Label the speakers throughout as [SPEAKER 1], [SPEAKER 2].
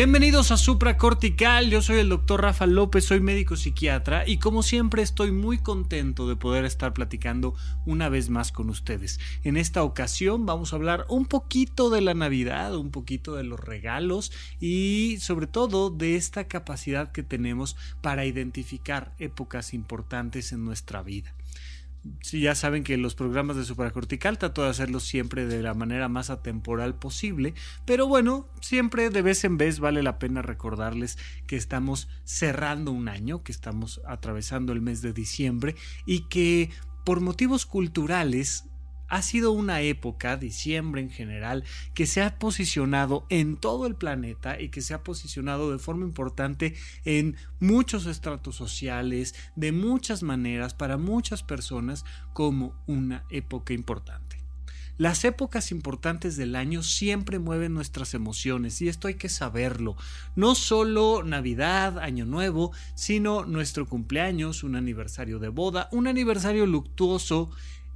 [SPEAKER 1] Bienvenidos a Supra Cortical, yo soy el doctor Rafa López, soy médico psiquiatra y como siempre estoy muy contento de poder estar platicando una vez más con ustedes. En esta ocasión vamos a hablar un poquito de la Navidad, un poquito de los regalos y sobre todo de esta capacidad que tenemos para identificar épocas importantes en nuestra vida. Sí, ya saben que los programas de supracortical trato de hacerlos siempre de la manera más atemporal posible, pero bueno, siempre de vez en vez vale la pena recordarles que estamos cerrando un año, que estamos atravesando el mes de diciembre y que por motivos culturales ha sido una época, diciembre en general, que se ha posicionado en todo el planeta y que se ha posicionado de forma importante en muchos estratos sociales, de muchas maneras, para muchas personas, como una época importante. Las épocas importantes del año siempre mueven nuestras emociones y esto hay que saberlo. No solo Navidad, Año Nuevo, sino nuestro cumpleaños, un aniversario de boda, un aniversario luctuoso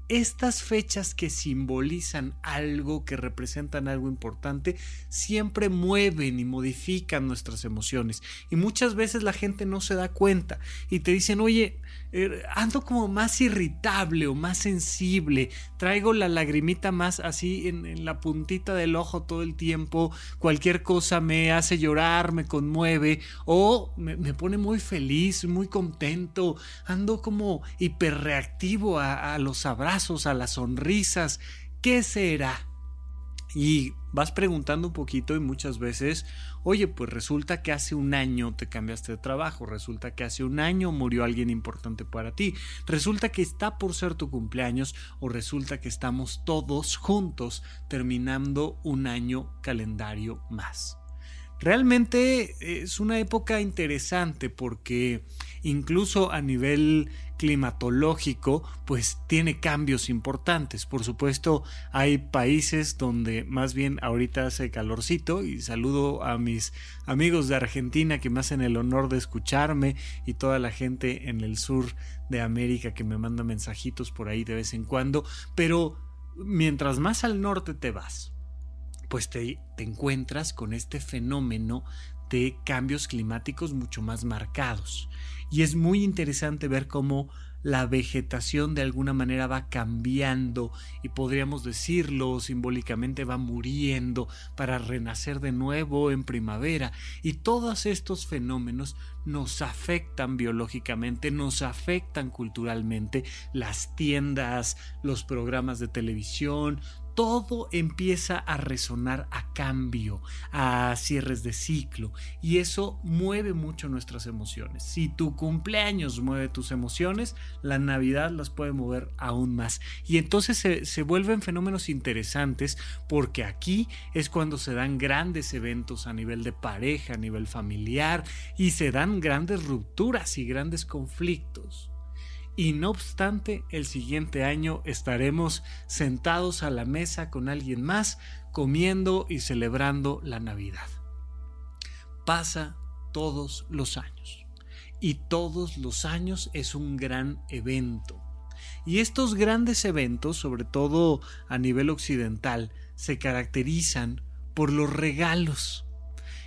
[SPEAKER 1] estas fechas que simbolizan algo, que representan algo importante, siempre mueven y modifican nuestras emociones. Y muchas veces la gente no se da cuenta y te dicen, oye, eh, ando como más irritable o más sensible, traigo la lagrimita más así en, la puntita del ojo todo el tiempo, cualquier cosa me hace llorar, me conmueve o me, pone muy feliz, muy contento, ando como hiperreactivo a los abrazos a las sonrisas. ¿Qué será? Y vas preguntando un poquito y muchas veces, oye, pues resulta que hace un año te cambiaste de trabajo, resulta que hace un año murió alguien importante para ti, resulta que está por ser tu cumpleaños o resulta que estamos todos juntos terminando un año calendario más. Realmente es una época interesante porque incluso a nivel climatológico, pues tiene cambios importantes. Por supuesto, hay países donde más bien ahorita hace calorcito y saludo a mis amigos de Argentina que me hacen el honor de escucharme y toda la gente en el sur de América que me manda mensajitos por ahí de vez en cuando, pero mientras más al norte te vas, pues te, te encuentras con este fenómeno de cambios climáticos mucho más marcados. Y es muy interesante ver cómo la vegetación de alguna manera va cambiando y podríamos decirlo simbólicamente va muriendo para renacer de nuevo en primavera. Y todos estos fenómenos nos afectan biológicamente, nos afectan culturalmente, las tiendas, los programas de televisión, todo empieza a resonar a cambio, a cierres de ciclo, y eso mueve mucho nuestras emociones. Si tu cumpleaños mueve tus emociones, la Navidad las puede mover aún más. Y entonces se, vuelven fenómenos interesantes porque aquí es cuando se dan grandes eventos a nivel de pareja, a nivel familiar, y se dan grandes rupturas y grandes conflictos y no obstante el siguiente año estaremos sentados a la mesa con alguien más comiendo y celebrando la Navidad. Pasa todos los años y todos los años es un gran evento. Y estos grandes eventos, sobre todo a nivel occidental, se caracterizan por los regalos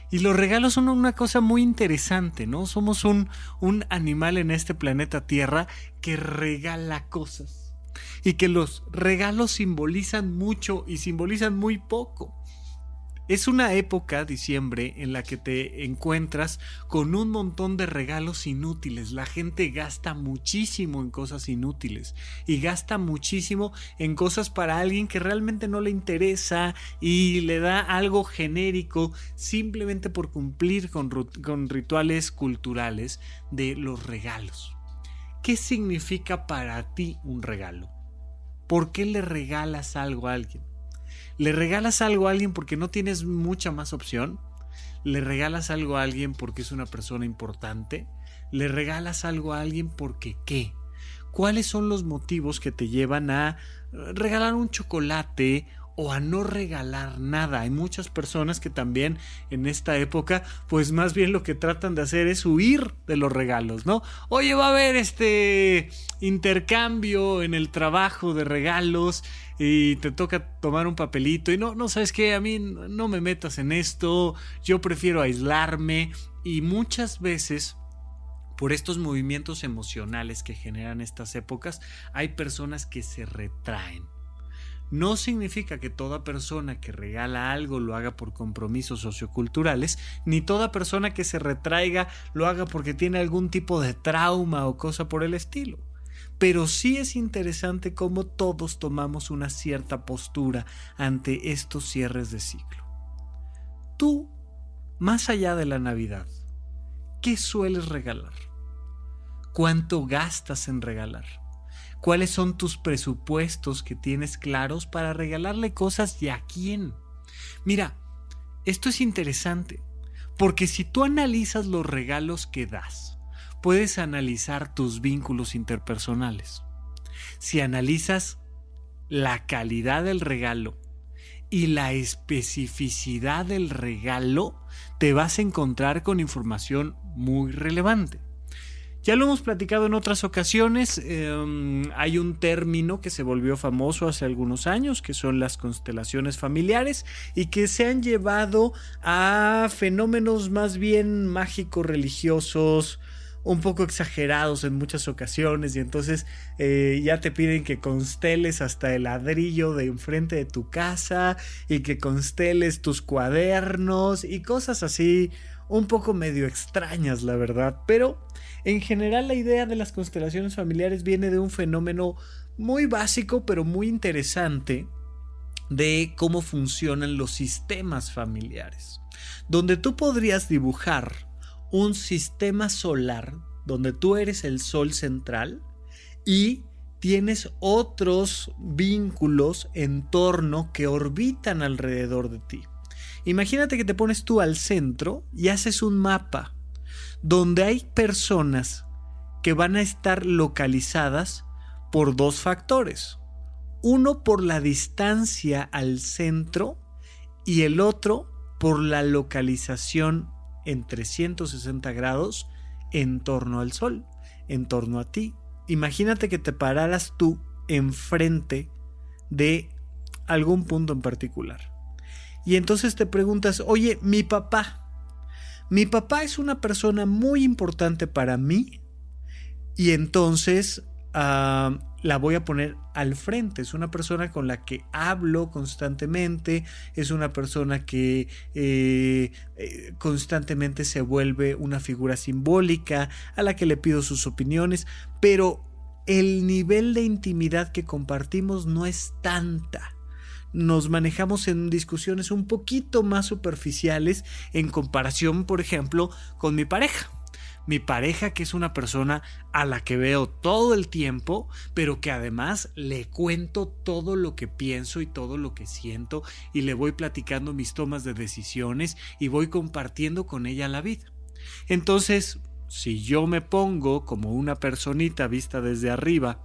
[SPEAKER 1] y los regalos son una cosa muy interesante, ¿no? Somos un, un animal en este planeta Tierra que regala cosas. Y que los regalos simbolizan mucho y simbolizan muy poco. Es una época, diciembre, en la que te encuentras con un montón de regalos inútiles. La gente gasta muchísimo en cosas inútiles y gasta muchísimo en cosas para alguien que realmente no le interesa y le da algo genérico simplemente por cumplir con, rituales culturales de los regalos. ¿Qué significa para ti un regalo? ¿Por qué le regalas algo a alguien? ¿Le regalas algo a alguien porque no tienes mucha más opción? ¿Le regalas algo a alguien porque es una persona importante? ¿Le regalas algo a alguien porque qué? ¿Cuáles son los motivos que te llevan a regalar un chocolate o a no regalar nada. Hay muchas personas que también en esta época, pues más bien lo que tratan de hacer es huir de los regalos, ¿no? Oye, va a haber este intercambio en el trabajo de regalos y te toca tomar un papelito y no, no sabes qué, a mí no me metas en esto, yo prefiero aislarme. Y muchas veces por estos movimientos emocionales que generan estas épocas, hay personas que se retraen. No significa que toda persona que regala algo lo haga por compromisos socioculturales, ni toda persona que se retraiga lo haga porque tiene algún tipo de trauma o cosa por el estilo. Pero sí es interesante cómo todos tomamos una cierta postura ante estos cierres de ciclo. Tú, más allá de la Navidad, ¿qué sueles regalar? ¿Cuánto gastas en regalar? cuáles son tus presupuestos que tienes claros para regalarle cosas y a quién. Mira, esto es interesante, porque si tú analizas los regalos que das, puedes analizar tus vínculos interpersonales. Si analizas la calidad del regalo y la especificidad del regalo, te vas a encontrar con información muy relevante. Ya lo hemos platicado en otras ocasiones, em, hay un término que se volvió famoso hace algunos años, que son las constelaciones familiares, y que se han llevado a fenómenos más bien mágicos, religiosos, un poco exagerados en muchas ocasiones y entonces eh, ya te piden que consteles hasta el ladrillo de enfrente de tu casa y que consteles tus cuadernos y cosas así un poco medio extrañas la verdad. Pero en general la idea de las constelaciones familiares viene de un fenómeno muy básico pero muy interesante de cómo funcionan los sistemas familiares, donde tú podrías dibujar un sistema solar donde tú eres el sol central y tienes otros vínculos en torno que orbitan alrededor de ti. Imagínate que te pones tú al centro y haces un mapa donde hay personas que van a estar localizadas por dos factores. Uno por la distancia al centro y el otro por la localización en 360 grados en torno al Sol, en torno a ti. Imagínate que te pararas tú enfrente de algún punto en particular. Y entonces te preguntas, oye, mi papá, mi papá es una persona muy importante para mí y entonces ah, la voy a poner al frente. Es una persona con la que hablo constantemente, es una persona que eh, eh, constantemente se vuelve una figura simbólica a la que le pido sus opiniones, pero el nivel de intimidad que compartimos no es tanta nos manejamos en discusiones un poquito más superficiales en comparación, por ejemplo, con mi pareja. Mi pareja que es una persona a la que veo todo el tiempo, pero que además le cuento todo lo que pienso y todo lo que siento y le voy platicando mis tomas de decisiones y voy compartiendo con ella la vida. Entonces, si yo me pongo como una personita vista desde arriba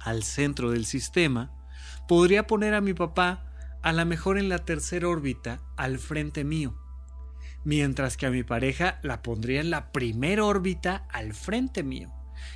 [SPEAKER 1] al centro del sistema, podría poner a mi papá a la mejor en la tercera órbita al frente mío, mientras que a mi pareja la pondría en la primera órbita al frente mío.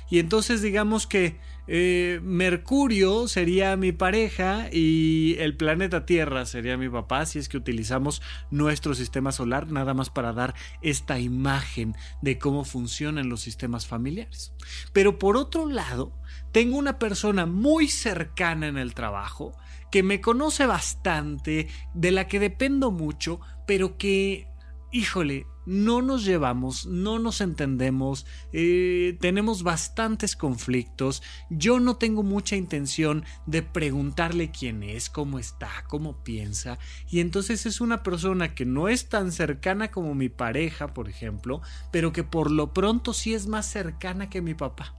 [SPEAKER 1] Y entonces digamos que eh, Mercurio sería mi pareja y el planeta Tierra sería mi papá si es que utilizamos nuestro sistema solar nada más para dar esta imagen de cómo funcionan los sistemas familiares. Pero por otro lado, tengo una persona muy cercana en el trabajo que me conoce bastante, de la que dependo mucho, pero que, híjole, no nos llevamos, no nos entendemos, eh, tenemos bastantes conflictos, yo no tengo mucha intención de preguntarle quién es, cómo está, cómo piensa, y entonces es una persona que no es tan cercana como mi pareja, por ejemplo, pero que por lo pronto sí es más cercana que mi papá.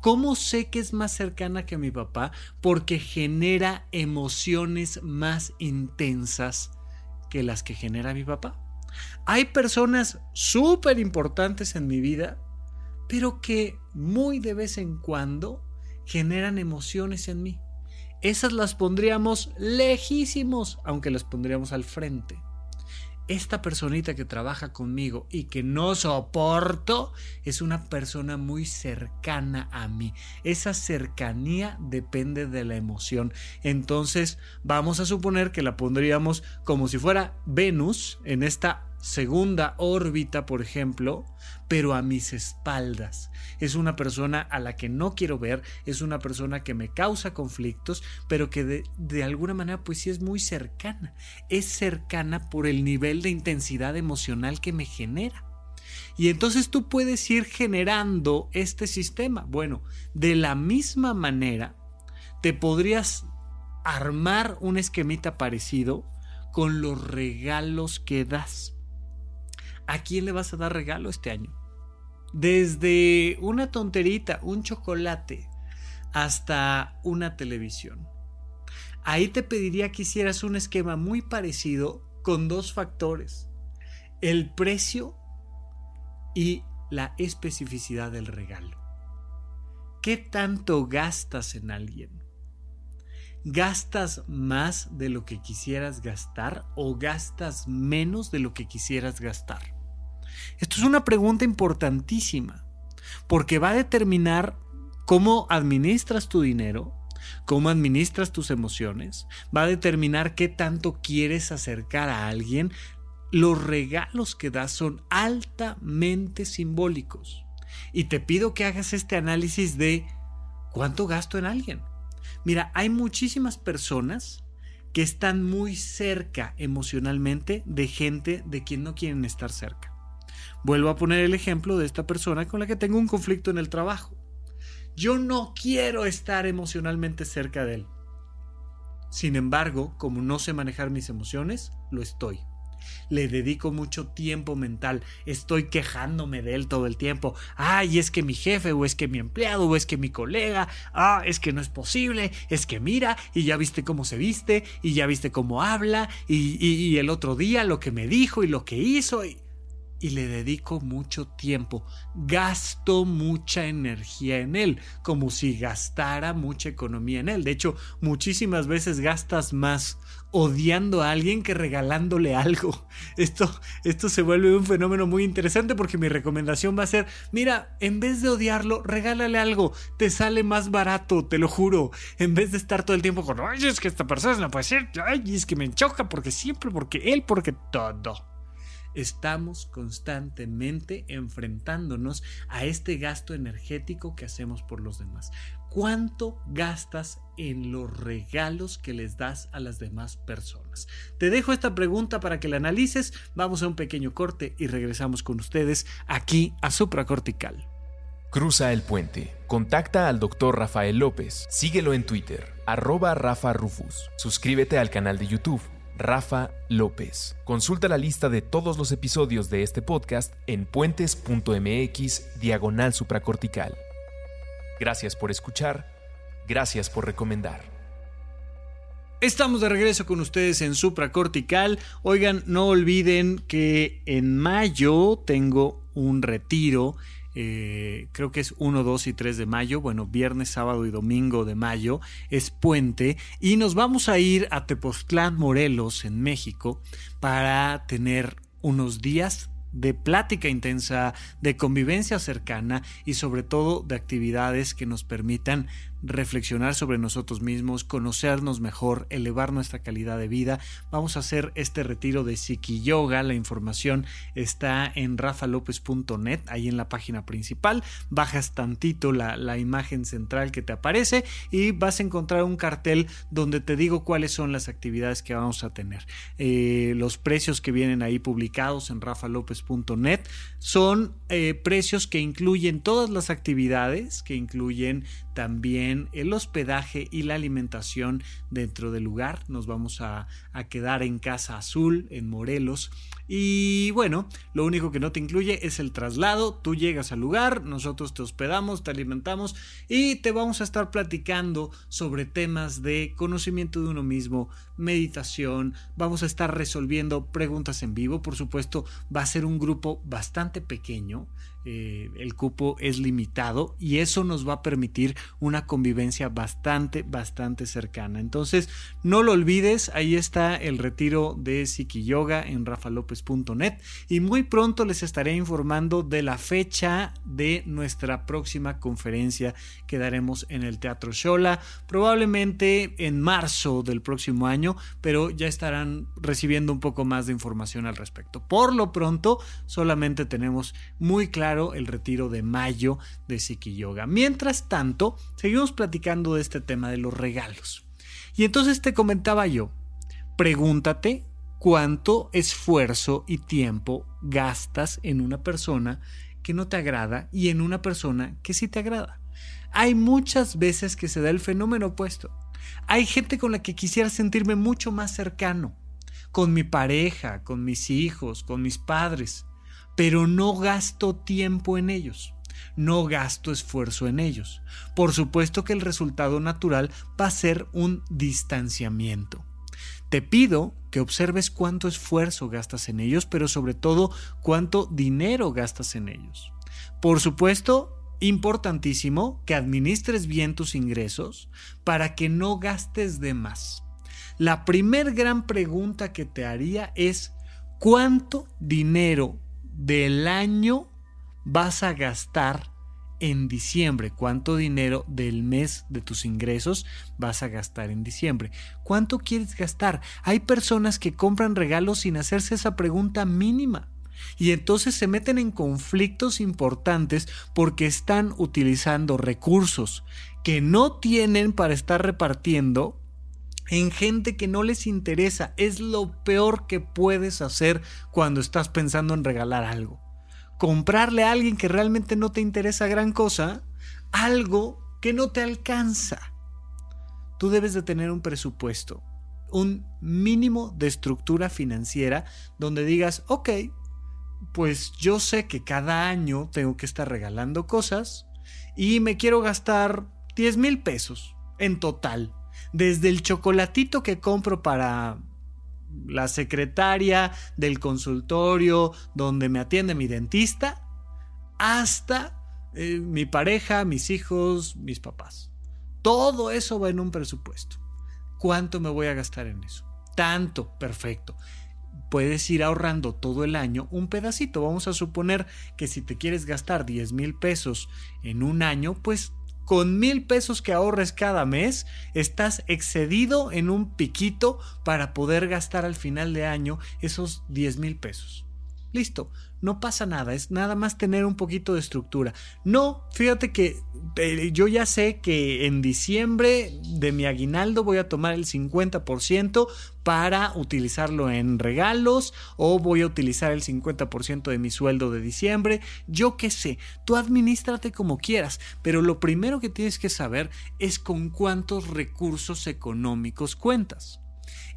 [SPEAKER 1] ¿Cómo sé que es más cercana que mi papá? Porque genera emociones más intensas que las que genera mi papá. Hay personas súper importantes en mi vida, pero que muy de vez en cuando generan emociones en mí. esas las pondríamos lejísimos, aunque las pondríamos al frente esta personita que trabaja conmigo y que no soporto es una persona muy cercana a mí. Esa cercanía depende de la emoción. Entonces vamos a suponer que la pondríamos como si fuera Venus en esta segunda órbita, por ejemplo, pero a mis espaldas. Es una persona a la que no quiero ver, es una persona que me causa conflictos, pero que de, alguna manera pues sí es muy cercana. Es cercana por el nivel de intensidad emocional que me genera. Y entonces tú puedes ir generando este sistema. Bueno, de la misma manera, te podrías armar un esquemita parecido con los regalos que das. ¿A quién le vas a dar regalo este año? Desde una tonterita, un chocolate, hasta una televisión. Ahí te pediría que hicieras un esquema muy parecido con dos factores. El precio y la especificidad del regalo. ¿Qué tanto gastas en alguien? ¿Gastas más de lo que quisieras gastar o gastas menos de lo que quisieras gastar? Esto es una pregunta importantísima, porque va a determinar cómo administras tu dinero, cómo administras tus emociones, va a determinar qué tanto quieres acercar a alguien. Los regalos que das son altamente simbólicos. Y te pido que hagas este análisis de cuánto gasto en alguien. Mira, hay muchísimas personas que están muy cerca emocionalmente de gente de quien no quieren estar cerca. Vuelvo a poner el ejemplo de esta persona con la que tengo un conflicto en el trabajo. Yo no quiero estar emocionalmente cerca de él. Sin embargo, como no sé manejar mis emociones, lo estoy. Le dedico mucho tiempo mental, estoy quejándome de él todo el tiempo. Ay, es que mi jefe, o es que mi empleado, o es que mi colega, ah, es que no es posible, es que mira, y ya viste cómo se viste, y ya viste cómo habla, y, y el otro día lo que me dijo y lo que hizo. Y y le dedico mucho tiempo, gasto mucha energía en él, como si gastara mucha economía en él. De hecho, muchísimas veces gastas más odiando a alguien que regalándole algo. Esto, esto se vuelve un fenómeno muy interesante porque mi recomendación va a ser, mira, en vez de odiarlo, regálale algo, te sale más barato, te lo juro, en vez de estar todo el tiempo con, ay, es que esta persona no puede ser, ay, es que me choca porque siempre, porque él, porque todo estamos constantemente enfrentándonos a este gasto energético que hacemos por los demás. ¿Cuánto gastas en los regalos que les das a las demás personas? Te dejo esta pregunta para que la analices. Vamos a un pequeño corte y regresamos con ustedes aquí a Supracortical.
[SPEAKER 2] Cruza el puente. Contacta al doctor Rafael López. Síguelo en Twitter, arroba Rafa Rufus. Suscríbete al canal de YouTube Rafa López. Consulta la lista de todos los episodios de este podcast en puentes.mx diagonal supracortical. Gracias por escuchar, gracias por recomendar.
[SPEAKER 1] Estamos de regreso con ustedes en Supracortical. Oigan, no olviden que en mayo tengo un retiro eh, creo que es 1, 2 y 3 de mayo, bueno, viernes, sábado y domingo de mayo, es puente, y nos vamos a ir a Tepoztlán, Morelos, en México, para tener unos días de plática intensa, de convivencia cercana y sobre todo de actividades que nos permitan reflexionar sobre nosotros mismos, conocernos mejor, elevar nuestra calidad de vida. Vamos a hacer este retiro de Psiqui Yoga. La información está en rafalopez.net, ahí en la página principal. Bajas tantito la, la, imagen central que te aparece y vas a encontrar un cartel donde te digo cuáles son las actividades que vamos a tener. Eh, los precios que vienen ahí publicados en rafalopez.net son eh, precios que incluyen todas las actividades, que incluyen también el hospedaje y la alimentación dentro del lugar. Nos vamos a, quedar en Casa Azul, en Morelos. Y bueno, lo único que no te incluye es el traslado. Tú llegas al lugar, nosotros te hospedamos, te alimentamos y te vamos a estar platicando sobre temas de conocimiento de uno mismo, meditación. Vamos a estar resolviendo preguntas en vivo. Por supuesto, va a ser un grupo bastante pequeño. Eh, el cupo es limitado y eso nos va a permitir una convivencia bastante, bastante cercana. Entonces, no lo olvides, ahí está el retiro de Psiqui Yoga en y muy pronto les estaré informando de la fecha de nuestra próxima conferencia que daremos en el Teatro Shola, probablemente en marzo del próximo año, pero ya estarán recibiendo un poco más de información al respecto. Por lo pronto, solamente tenemos muy claro el retiro de mayo de Siki Yoga. Mientras tanto, seguimos platicando de este tema de los regalos. Y entonces te comentaba yo, pregúntate cuánto esfuerzo y tiempo gastas en una persona que no te agrada y en una persona que sí te agrada. Hay muchas veces que se da el fenómeno opuesto. Hay gente con la que quisiera sentirme mucho más cercano, con mi pareja, con mis hijos, con mis padres pero no gasto tiempo en ellos, no gasto esfuerzo en ellos. Por supuesto que el resultado natural va a ser un distanciamiento. Te pido que observes cuánto esfuerzo gastas en ellos, pero sobre todo cuánto dinero gastas en ellos. Por supuesto, importantísimo que administres bien tus ingresos para que no gastes de más. La primer gran pregunta que te haría es ¿cuánto dinero del año vas a gastar en diciembre? ¿Cuánto dinero del mes de tus ingresos vas a gastar en diciembre? ¿Cuánto quieres gastar? Hay personas que compran regalos sin hacerse esa pregunta mínima. Y entonces se meten en conflictos importantes porque están utilizando recursos que no tienen para estar repartiendo en gente que no les interesa. Es lo peor que puedes hacer cuando estás pensando en regalar algo. Comprarle a alguien que realmente no te interesa gran cosa, algo que no te alcanza. Tú debes de tener un presupuesto, un mínimo de estructura financiera donde digas, ok, pues yo sé que cada año tengo que estar regalando cosas y me quiero gastar 10 mil pesos en total desde el chocolatito que compro para la secretaria del consultorio donde me atiende mi dentista, hasta eh, mi pareja, mis hijos, mis papás. Todo eso va en un presupuesto. ¿Cuánto me voy a gastar en eso? Tanto, perfecto. Puedes ir ahorrando todo el año un pedacito. Vamos a suponer que si te quieres gastar 10 mil pesos en un año, pues con mil pesos que ahorres cada mes, estás excedido en un piquito para poder gastar al final de año esos 10 mil pesos. Listo, no pasa nada, es nada más tener un poquito de estructura. No, fíjate que eh, yo ya sé que en diciembre de mi aguinaldo voy a tomar el 50% para utilizarlo en regalos o voy a utilizar el 50% de mi sueldo de diciembre. Yo qué sé, tú administrate como quieras, pero lo primero que tienes que saber es con cuántos recursos económicos cuentas.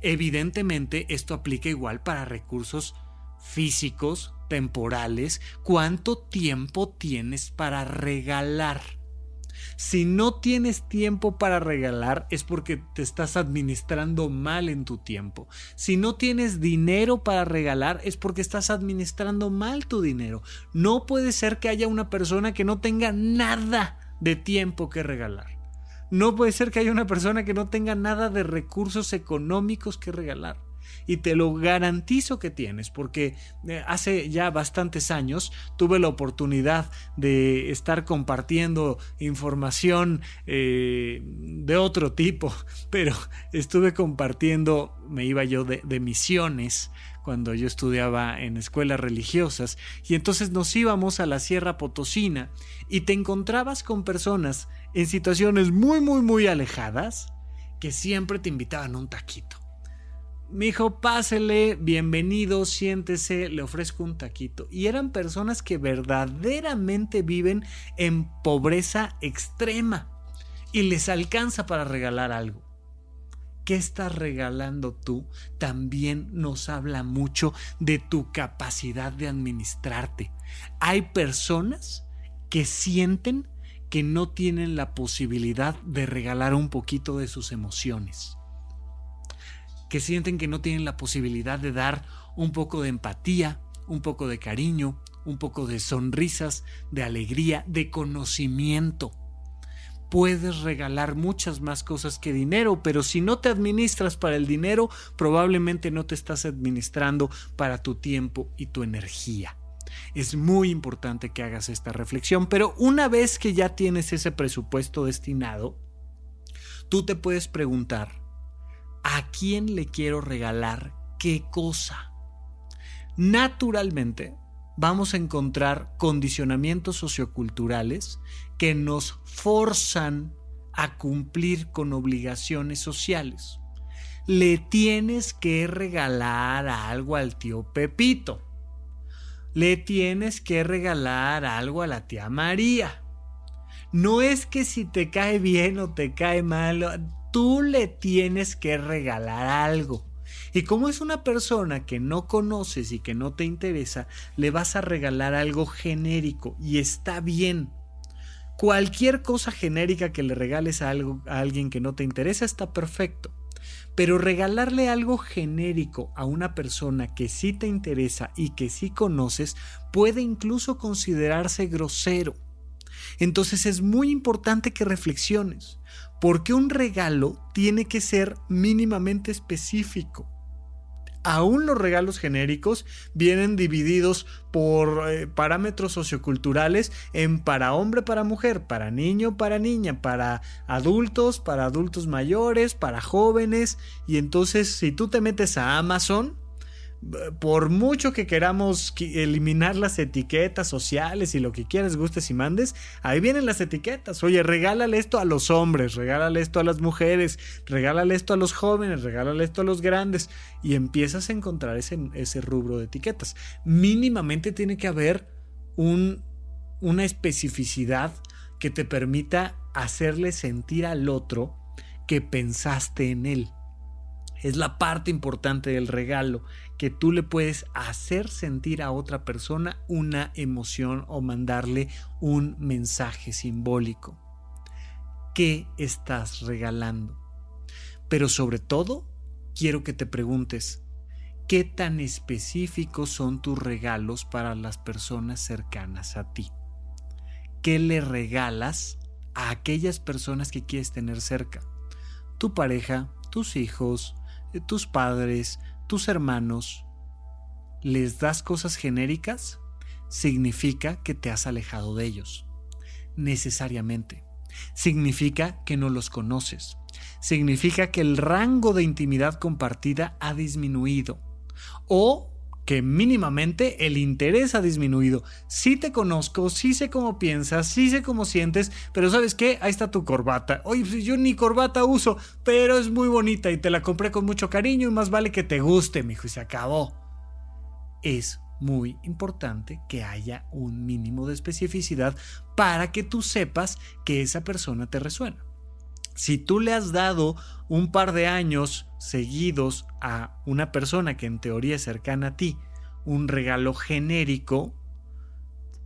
[SPEAKER 1] Evidentemente esto aplica igual para recursos físicos, temporales, cuánto tiempo tienes para regalar. Si no tienes tiempo para regalar es porque te estás administrando mal en tu tiempo. Si no tienes dinero para regalar es porque estás administrando mal tu dinero. No puede ser que haya una persona que no tenga nada de tiempo que regalar. No puede ser que haya una persona que no tenga nada de recursos económicos que regalar y te lo garantizo que tienes, porque eh, hace ya bastantes años tuve la oportunidad de estar compartiendo información eh, de otro tipo, pero estuve compartiendo, me iba yo de, de misiones cuando yo estudiaba en escuelas religiosas y entonces nos íbamos a la Sierra Potosina y te encontrabas con personas en situaciones muy muy muy alejadas que siempre te invitaban a un taquito me dijo, pásele, bienvenido, siéntese, le ofrezco un taquito. Y eran personas que verdaderamente viven en pobreza extrema y les alcanza para regalar algo. qué estás regalando tú también nos habla mucho de tu capacidad de administrarte. Hay personas que sienten que no tienen la posibilidad de regalar un poquito de sus emociones, que sienten que no tienen la posibilidad de dar un poco de empatía, un poco de cariño, un poco de sonrisas, de alegría, de conocimiento puedes regalar muchas más cosas que dinero, pero si no te administras para el dinero, probablemente no te estás administrando para tu tiempo y tu energía. Es muy importante que hagas esta reflexión, pero una vez que ya tienes ese presupuesto destinado, tú te puedes preguntar, ¿a quién le quiero regalar qué cosa? Naturalmente, vamos a encontrar condicionamientos socioculturales que nos forzan a cumplir con obligaciones sociales. Le tienes que regalar algo al tío Pepito. Le tienes que regalar algo a la tía María. No es que si te cae bien o te cae mal, tú le tienes que regalar algo. Y como es una persona que no conoces y que no te interesa, le vas a regalar algo genérico y está bien. Cualquier cosa genérica que le regales a, a alguien que no te interesa está perfecto. Pero regalarle algo genérico a una persona que sí te interesa y que sí conoces puede incluso considerarse grosero. Entonces es muy importante que reflexiones, porque un regalo tiene que ser mínimamente específico aún los regalos genéricos vienen divididos por eh, parámetros socioculturales en para hombre, para mujer, para niño, para niña, para adultos, para adultos mayores, para jóvenes. Y entonces si tú te metes a Amazon, por mucho que queramos eliminar las etiquetas sociales y lo que quieras, gustes y mandes, ahí vienen las etiquetas. Oye, regálale esto a los hombres, regálale esto a las mujeres, regálale esto a los jóvenes, regálale esto a los grandes. Y empiezas a encontrar ese, rubro de etiquetas. Mínimamente tiene que haber un, una especificidad que te permita hacerle sentir al otro que pensaste en él. Es la parte importante del regalo, que tú le puedes hacer sentir a otra persona una emoción o mandarle un mensaje simbólico. ¿Qué estás regalando? Pero sobre todo, quiero que te preguntes, ¿qué tan específicos son tus regalos para las personas cercanas a ti? ¿Qué le regalas a aquellas personas que quieres tener cerca? Tu pareja, tus hijos, tus padres, tus hermanos, les das cosas genéricas, significa que te has alejado de ellos. Necesariamente. Significa que no los conoces. Significa que el rango de intimidad compartida ha disminuido. O que mínimamente el interés ha disminuido. Sí te conozco, sí sé cómo piensas, sí sé cómo sientes, pero ¿sabes qué? Ahí está tu corbata. Oye, pues yo ni corbata uso, pero es muy bonita y te la compré con mucho cariño y más vale que te guste, mijo, y se acabó. Es muy importante que haya un mínimo de especificidad para que tú sepas que esa persona te resuena. Si tú le has dado un par de años seguidos a una persona que en teoría es cercana a ti un regalo genérico,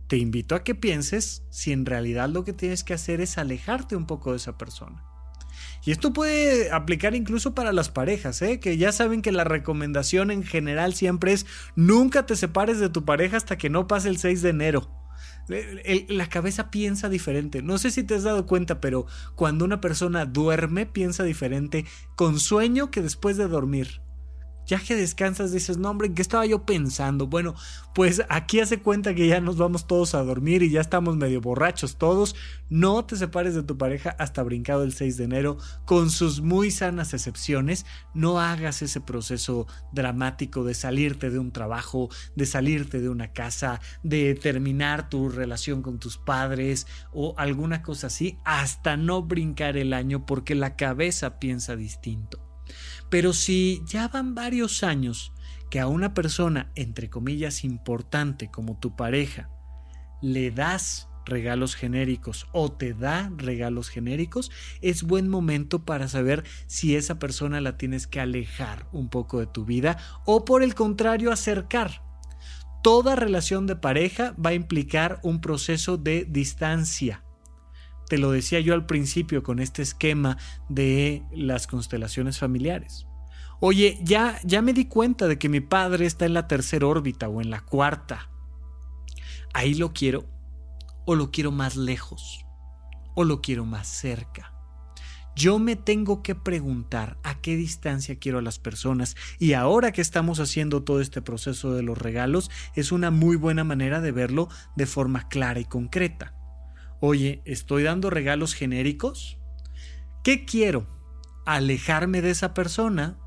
[SPEAKER 1] te invito a que pienses si en realidad lo que tienes que hacer es alejarte un poco de esa persona. Y esto puede aplicar incluso para las parejas, ¿eh? que ya saben que la recomendación en general siempre es nunca te separes de tu pareja hasta que no pase el 6 de enero la cabeza piensa diferente. No sé si te has dado cuenta, pero cuando una persona duerme, piensa diferente con sueño que después de dormir. Ya que descansas dices, no hombre, ¿qué estaba yo pensando? Bueno, pues aquí hace cuenta que ya nos vamos todos a dormir y ya estamos medio borrachos todos. No te separes de tu pareja hasta brincado el 6 de enero, con sus muy sanas excepciones. No hagas ese proceso dramático de salirte de un trabajo, de salirte de una casa, de terminar tu relación con tus padres o alguna cosa así, hasta no brincar el año porque la cabeza piensa distinto. Pero si ya van varios años que a una persona, entre comillas, importante como tu pareja, le das regalos genéricos o te da regalos genéricos, es buen momento para saber si esa persona la tienes que alejar un poco de tu vida o por el contrario acercar. Toda relación de pareja va a implicar un proceso de distancia. Te lo decía yo al principio con este esquema de las constelaciones familiares. Oye, ya, ya me di cuenta de que mi padre está en la tercera órbita o en la cuarta. Ahí lo quiero o lo quiero más lejos o lo quiero más cerca. Yo me tengo que preguntar a qué distancia quiero a las personas y ahora que estamos haciendo todo este proceso de los regalos es una muy buena manera de verlo de forma clara y concreta. Oye, ¿estoy dando regalos genéricos? ¿Qué quiero? ¿Alejarme de esa persona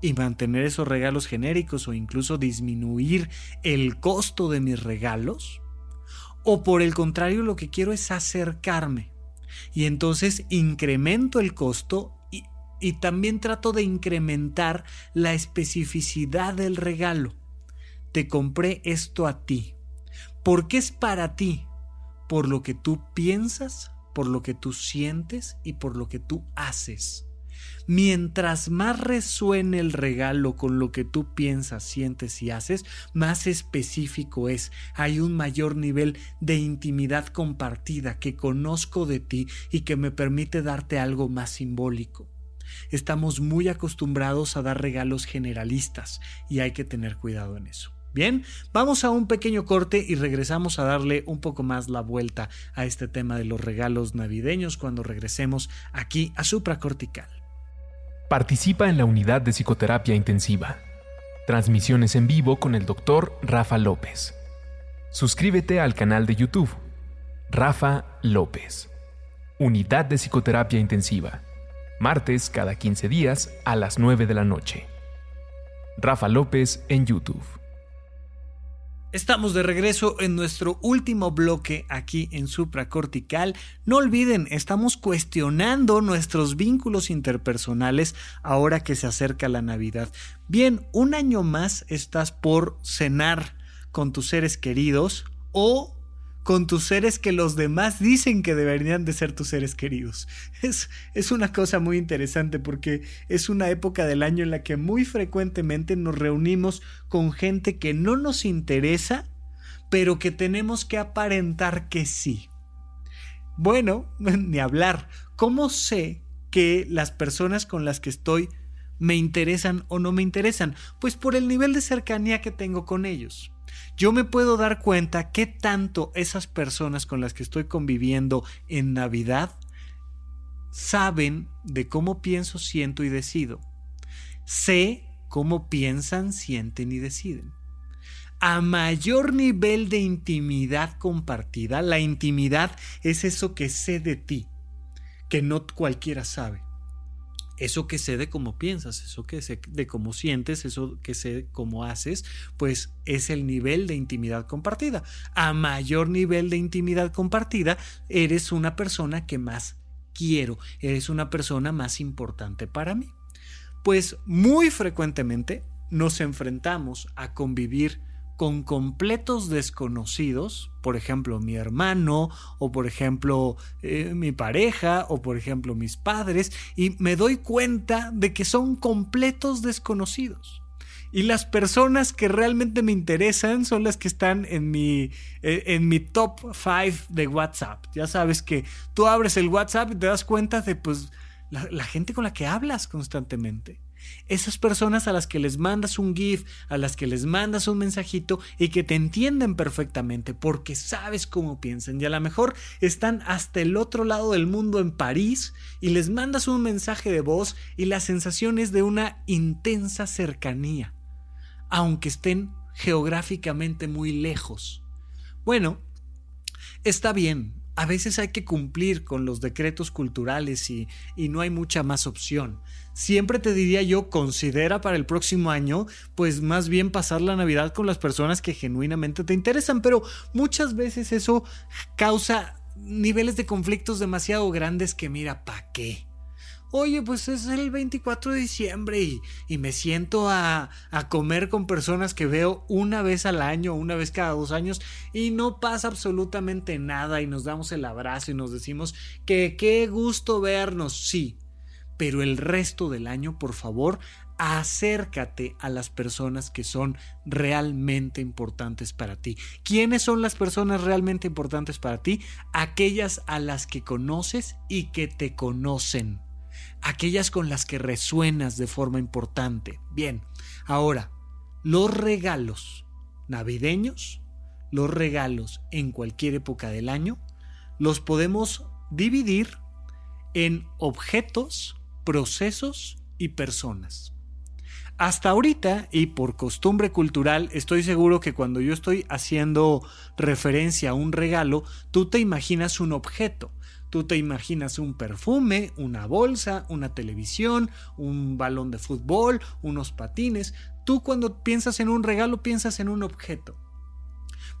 [SPEAKER 1] y mantener esos regalos genéricos o incluso disminuir el costo de mis regalos? O por el contrario, lo que quiero es acercarme. Y entonces incremento el costo y, y también trato de incrementar la especificidad del regalo. Te compré esto a ti. ¿Por qué es para ti? Por lo que tú piensas, por lo que tú sientes y por lo que tú haces. Mientras más resuene el regalo con lo que tú piensas, sientes y haces, más específico es. Hay un mayor nivel de intimidad compartida que conozco de ti y que me permite darte algo más simbólico. Estamos muy acostumbrados a dar regalos generalistas y hay que tener cuidado en eso. Bien, vamos a un pequeño corte y regresamos a darle un poco más la vuelta a este tema de los regalos navideños cuando regresemos aquí a Supracortical.
[SPEAKER 2] Participa en la unidad de psicoterapia intensiva. Transmisiones en vivo con el doctor Rafa López. Suscríbete al canal de YouTube. Rafa López. Unidad de psicoterapia intensiva. Martes cada 15 días a las 9 de la noche. Rafa López en YouTube.
[SPEAKER 1] Estamos de regreso en nuestro último bloque aquí en Supracortical. No olviden, estamos cuestionando nuestros vínculos interpersonales ahora que se acerca la Navidad. Bien, un año más estás por cenar con tus seres queridos o con tus seres que los demás dicen que deberían de ser tus seres queridos. Es, es, una cosa muy interesante porque es una época del año en la que muy frecuentemente nos reunimos con gente que no nos interesa, pero que tenemos que aparentar que sí. Bueno, ni hablar. ¿Cómo sé que las personas con las que estoy me interesan o no me interesan? Pues por el nivel de cercanía que tengo con ellos yo me puedo dar cuenta qué tanto esas personas con las que estoy conviviendo en Navidad saben de cómo pienso, siento y decido. Sé cómo piensan, sienten y deciden. A mayor nivel de intimidad compartida, la intimidad es eso que sé de ti, que no cualquiera sabe eso que sé de cómo piensas, eso que sé de cómo sientes, eso que sé de cómo haces, pues es el nivel de intimidad compartida. A mayor nivel de intimidad compartida, eres una persona que más quiero, eres una persona más importante para mí. Pues muy frecuentemente nos enfrentamos a convivir con completos desconocidos, por ejemplo mi hermano o por ejemplo eh, mi pareja o por ejemplo mis padres, y me doy cuenta de que son completos desconocidos. Y las personas que realmente me interesan son las que están en mi, eh, en mi top 5 de WhatsApp. Ya sabes que tú abres el WhatsApp y te das cuenta de pues, la gente con la que hablas constantemente. Esas personas a las que les mandas un GIF, a las que les mandas un mensajito y que te entienden perfectamente porque sabes cómo piensan y a lo mejor están hasta el otro lado del mundo en París y les mandas un mensaje de voz y la sensación es de una intensa cercanía, aunque estén geográficamente muy lejos. Bueno, está bien, a veces hay que cumplir con los decretos culturales y, no hay mucha más opción. Siempre te diría yo, considera para el próximo año, pues más bien pasar la Navidad con las personas que genuinamente te interesan, pero muchas veces eso causa niveles de conflictos demasiado grandes que mira, ¿pa' qué? Oye, pues es el 24 de diciembre y, me siento a, comer con personas que veo una vez al año, una vez cada dos años y no pasa absolutamente nada y nos damos el abrazo y nos decimos que qué gusto vernos, sí. Pero el resto del año, por favor, acércate a las personas que son realmente importantes para ti. ¿Quiénes son las personas realmente importantes para ti? Aquellas a las que conoces y que te conocen aquellas con las que resuenas de forma importante. Bien, ahora, los regalos navideños, los regalos en cualquier época del año, los podemos dividir en objetos, procesos y personas. Hasta ahorita, y por costumbre cultural, estoy seguro que cuando yo estoy haciendo referencia a un regalo, tú te imaginas un objeto. Tú te imaginas un perfume, una bolsa, una televisión, un balón de fútbol, unos patines. Tú cuando piensas en un regalo piensas en un objeto.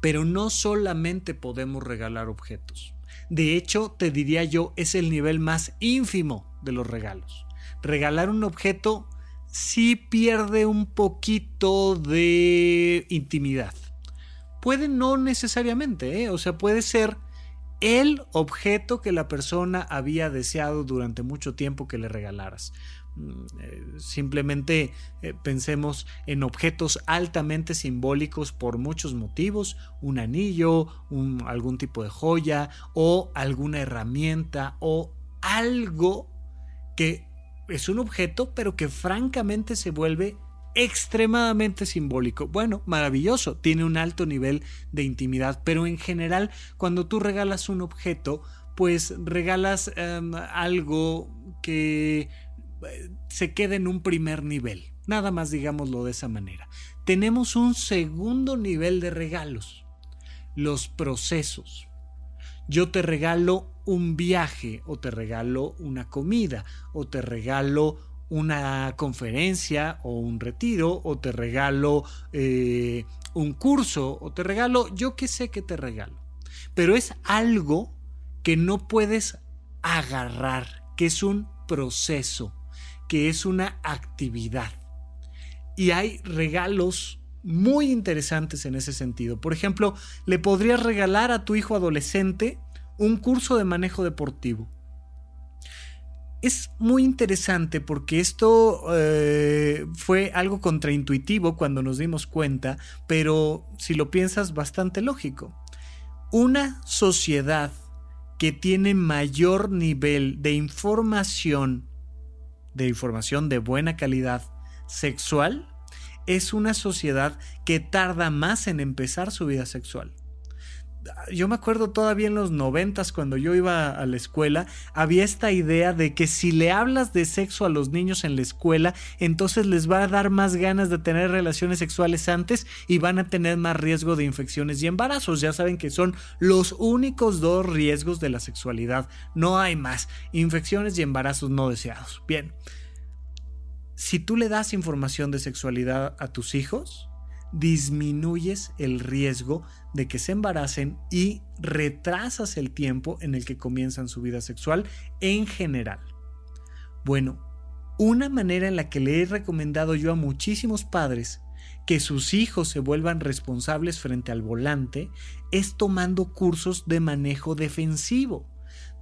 [SPEAKER 1] Pero no solamente podemos regalar objetos. De hecho, te diría yo, es el nivel más ínfimo de los regalos. Regalar un objeto sí pierde un poquito de intimidad. Puede no necesariamente, ¿eh? o sea, puede ser el objeto que la persona había deseado durante mucho tiempo que le regalaras. Mm, eh, simplemente eh, pensemos en objetos altamente simbólicos por muchos motivos, un anillo, algún tipo de joya o alguna herramienta o algo que es un objeto pero que francamente se vuelve extremadamente simbólico. Bueno, maravilloso, tiene un alto nivel de intimidad, pero en general cuando tú regalas un objeto, pues regalas em, algo que eh, se quede en un primer nivel. Nada más digámoslo de esa manera. Tenemos un segundo nivel de regalos, los procesos. Yo te regalo un viaje o te regalo una comida o te regalo una conferencia o un retiro o te regalo eh, un curso o te regalo, yo que sé que te regalo. Pero es algo que no puedes agarrar, que es un proceso, que es una actividad. Y hay regalos muy interesantes en ese sentido. Por ejemplo, le podrías regalar a tu hijo adolescente un curso de manejo deportivo es muy interesante porque esto eh, fue algo contraintuitivo cuando nos dimos cuenta, pero si lo piensas bastante lógico. Una sociedad que tiene mayor nivel de información, de información de buena calidad sexual, es una sociedad que tarda más en empezar su vida sexual yo me acuerdo todavía en los noventas cuando yo iba a la escuela, había esta idea de que si le hablas de sexo a los niños en la escuela, entonces les va a dar más ganas de tener relaciones sexuales antes y van a tener más riesgo de infecciones y embarazos. Ya saben que son los únicos dos riesgos de la sexualidad. No hay más. Infecciones y embarazos no deseados. Bien. Si tú le das información de sexualidad a tus hijos, disminuyes el riesgo de que se embaracen y retrasas el tiempo en el que comienzan su vida sexual en general. Bueno, una manera en la que le he recomendado yo a muchísimos padres que sus hijos se vuelvan responsables frente al volante es tomando cursos de manejo defensivo,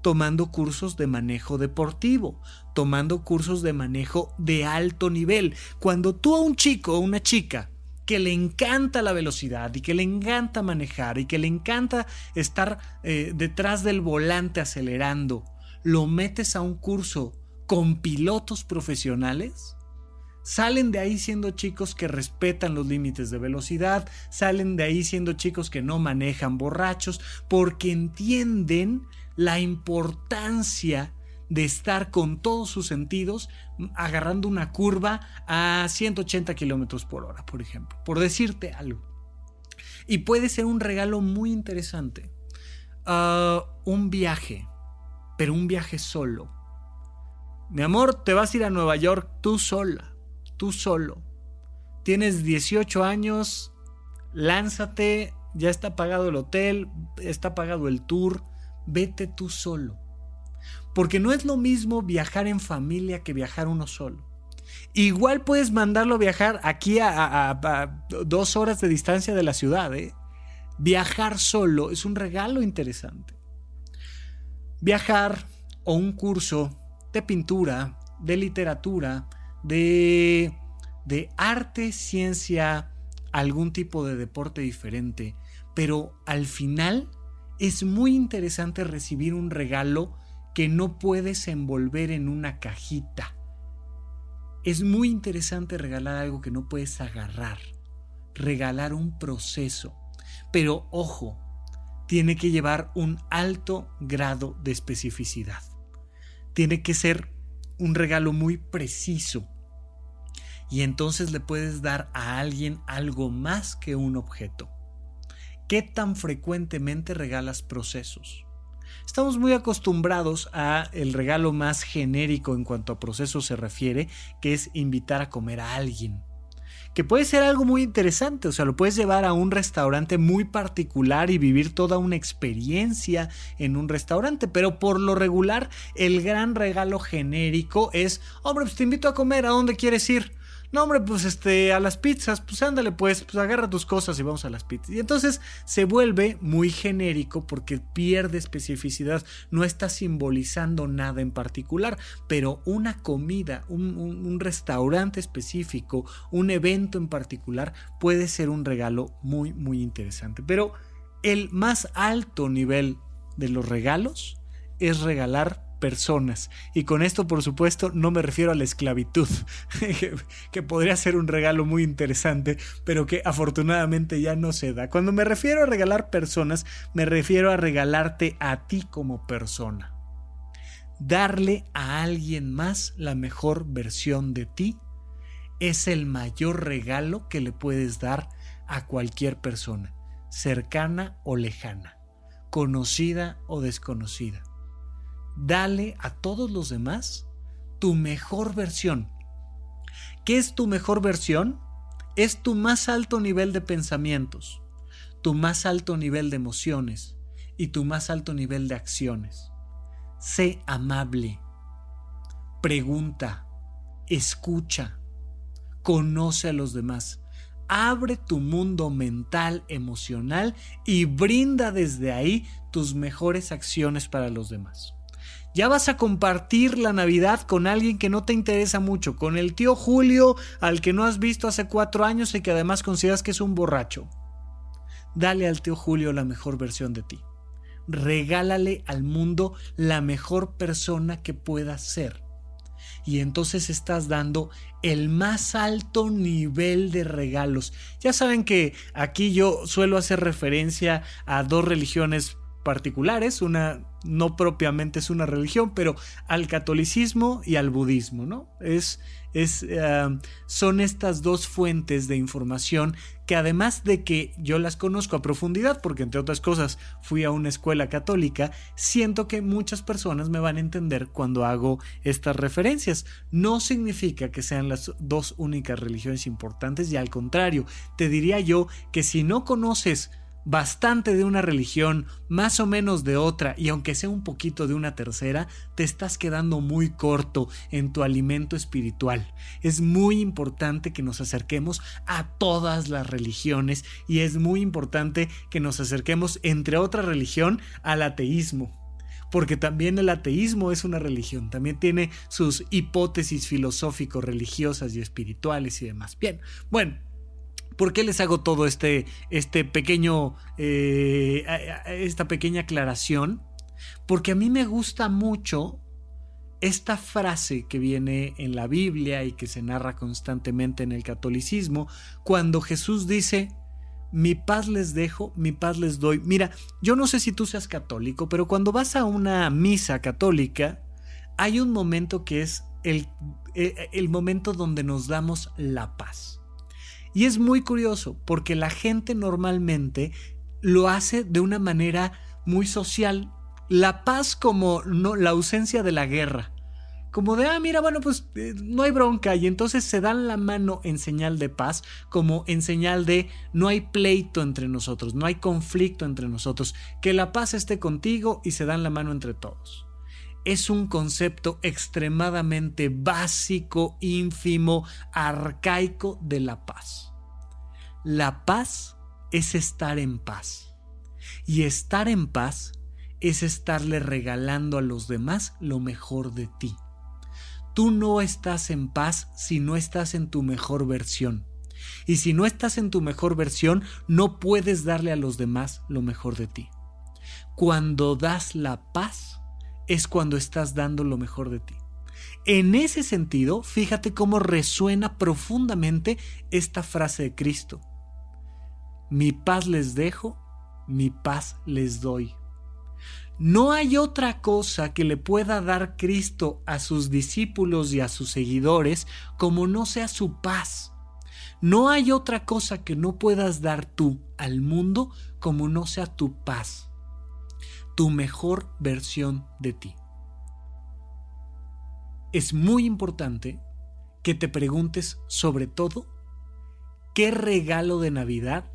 [SPEAKER 1] tomando cursos de manejo deportivo, tomando cursos de manejo de alto nivel. Cuando tú a un chico o una chica que le encanta la velocidad y que le encanta manejar y que le encanta estar eh, detrás del volante acelerando, lo metes a un curso con pilotos profesionales, salen de ahí siendo chicos que respetan los límites de velocidad, salen de ahí siendo chicos que no manejan borrachos, porque entienden la importancia de estar con todos sus sentidos agarrando una curva a 180 kilómetros por hora, por ejemplo, por decirte algo. Y puede ser un regalo muy interesante. Ah, un viaje, pero un viaje solo. Mi amor, te vas a ir a Nueva York tú sola, tú solo. Tienes 18 años, lánzate, ya está pagado el hotel, está pagado el tour, vete tú solo Porque no es lo mismo viajar en familia que viajar uno solo. Igual puedes mandarlo viajar aquí a, dos horas de distancia de la ciudad. ¿eh? Viajar solo es un regalo interesante. Viajar o un curso de pintura, de literatura, de, de arte, ciencia, algún tipo de deporte diferente. Pero al final es muy interesante recibir un regalo que no puedes envolver en una cajita. Es muy interesante regalar algo que no puedes agarrar, regalar un proceso. Pero ojo, tiene que llevar un alto grado de especificidad. Tiene que ser un regalo muy preciso. Y entonces le puedes dar a alguien algo más que un objeto. ¿Qué tan frecuentemente regalas procesos? Estamos muy acostumbrados a el regalo más genérico en cuanto a procesos se refiere, que es invitar a comer a alguien. Que puede ser algo muy interesante, o sea, lo puedes llevar a un restaurante muy particular y vivir toda una experiencia en un restaurante, pero por lo regular el gran regalo genérico es, hombre, pues te invito a comer, ¿a dónde quieres ir? No, hombre, pues este, a las pizzas, pues ándale, pues, pues agarra tus cosas y vamos a las pizzas. Y entonces se vuelve muy genérico porque pierde especificidad, no está simbolizando nada en particular, pero una comida, un, un restaurante específico, un evento en particular puede ser un regalo muy, muy interesante. Pero el más alto nivel de los regalos es regalar personas. Y con esto, por supuesto, no me refiero a la esclavitud, que podría ser un regalo muy interesante, pero que afortunadamente ya no se da. Cuando me refiero a regalar personas, me refiero a regalarte a ti como persona. Darle a alguien más la mejor versión de ti es el mayor regalo que le puedes dar a cualquier persona, cercana o lejana, conocida o desconocida dale a todos los demás tu mejor versión. ¿Qué es tu mejor versión? Es tu más alto nivel de pensamientos, tu más alto nivel de emociones y tu más alto nivel de acciones. Sé amable, pregunta, escucha, conoce a los demás. Abre tu mundo mental, emocional y brinda desde ahí tus mejores acciones para los demás. Ya vas a compartir la Navidad con alguien que no te interesa mucho, con el tío Julio al que no has visto hace cuatro años y que además consideras que es un borracho. Dale al tío Julio la mejor versión de ti. Regálale al mundo la mejor persona que puedas ser. Y entonces estás dando el más alto nivel de regalos. Ya saben que aquí yo suelo hacer referencia a dos religiones particulares, una no propiamente es una religión, pero al catolicismo y al budismo, ¿no? Es, es, eh, son estas dos fuentes de información que además de que yo las conozco a profundidad, porque entre otras cosas fui a una escuela católica, siento que muchas personas me van a entender cuando hago estas referencias. No significa que sean las dos únicas religiones importantes y al contrario, te diría yo que si no conoces bastante de una religión, más o menos de otra, y aunque sea un poquito de una tercera, te estás quedando muy corto en tu alimento espiritual. Es muy importante que nos acerquemos a todas las religiones y es muy importante que nos acerquemos, entre otra religión, al ateísmo porque también el ateísmo es una religión, también tiene sus hipótesis filosófico-religiosas y espirituales y demás. Bien, bueno, ¿Por qué les hago todo este, este pequeño, eh, esta pequeña aclaración? Porque a mí me gusta mucho esta frase que viene en la Biblia y que se narra constantemente en el catolicismo, cuando Jesús dice, mi paz les dejo, mi paz les doy. Mira, yo no sé si tú seas católico, pero cuando vas a una misa católica, hay un momento que es el, eh, el momento donde nos damos la paz. Y es muy curioso porque la gente normalmente lo hace de una manera muy social. La paz como la ausencia de la guerra. Como de, ah, mira, bueno, pues eh, no hay bronca. Y entonces se dan la mano en señal de paz, como en señal de no hay pleito entre nosotros, no hay conflicto entre nosotros. Que la paz esté contigo y se dan la mano entre todos. Es un concepto extremadamente básico, ínfimo, arcaico de la paz. La paz es estar en paz. Y estar en paz es estarle regalando a los demás lo mejor de ti. Tú no estás en paz si no estás en tu mejor versión. Y si no estás en tu mejor versión, no puedes darle a los demás lo mejor de ti. Cuando das la paz, es cuando estás dando lo mejor de ti. En ese sentido, fíjate cómo resuena profundamente esta frase de Cristo. Mi paz les dejo, mi paz les doy. No hay otra cosa que le pueda dar Cristo a sus discípulos y a sus seguidores como no sea su paz. No hay otra cosa que no puedas dar tú al mundo como no sea tu paz, tu mejor versión de ti. Es muy importante que te preguntes sobre todo qué regalo de Navidad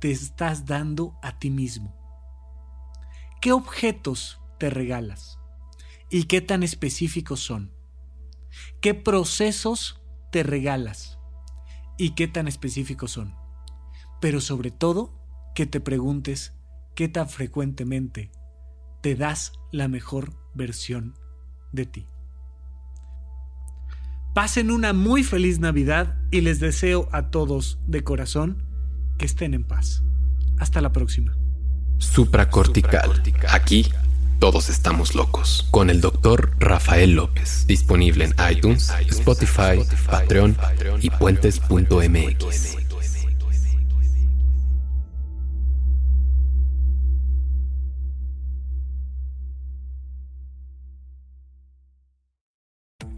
[SPEAKER 1] te estás dando a ti mismo. ¿Qué objetos te regalas? ¿Y qué tan específicos son? ¿Qué procesos te regalas? ¿Y qué tan específicos son? Pero sobre todo, que te preguntes qué tan frecuentemente te das la mejor versión de ti. Pasen una muy feliz Navidad y les deseo a todos de corazón que estén en paz. Hasta la próxima.
[SPEAKER 2] Supracortical. Aquí todos estamos locos. Con el doctor Rafael López. Disponible en iTunes, Spotify, Patreon y puentes.mx.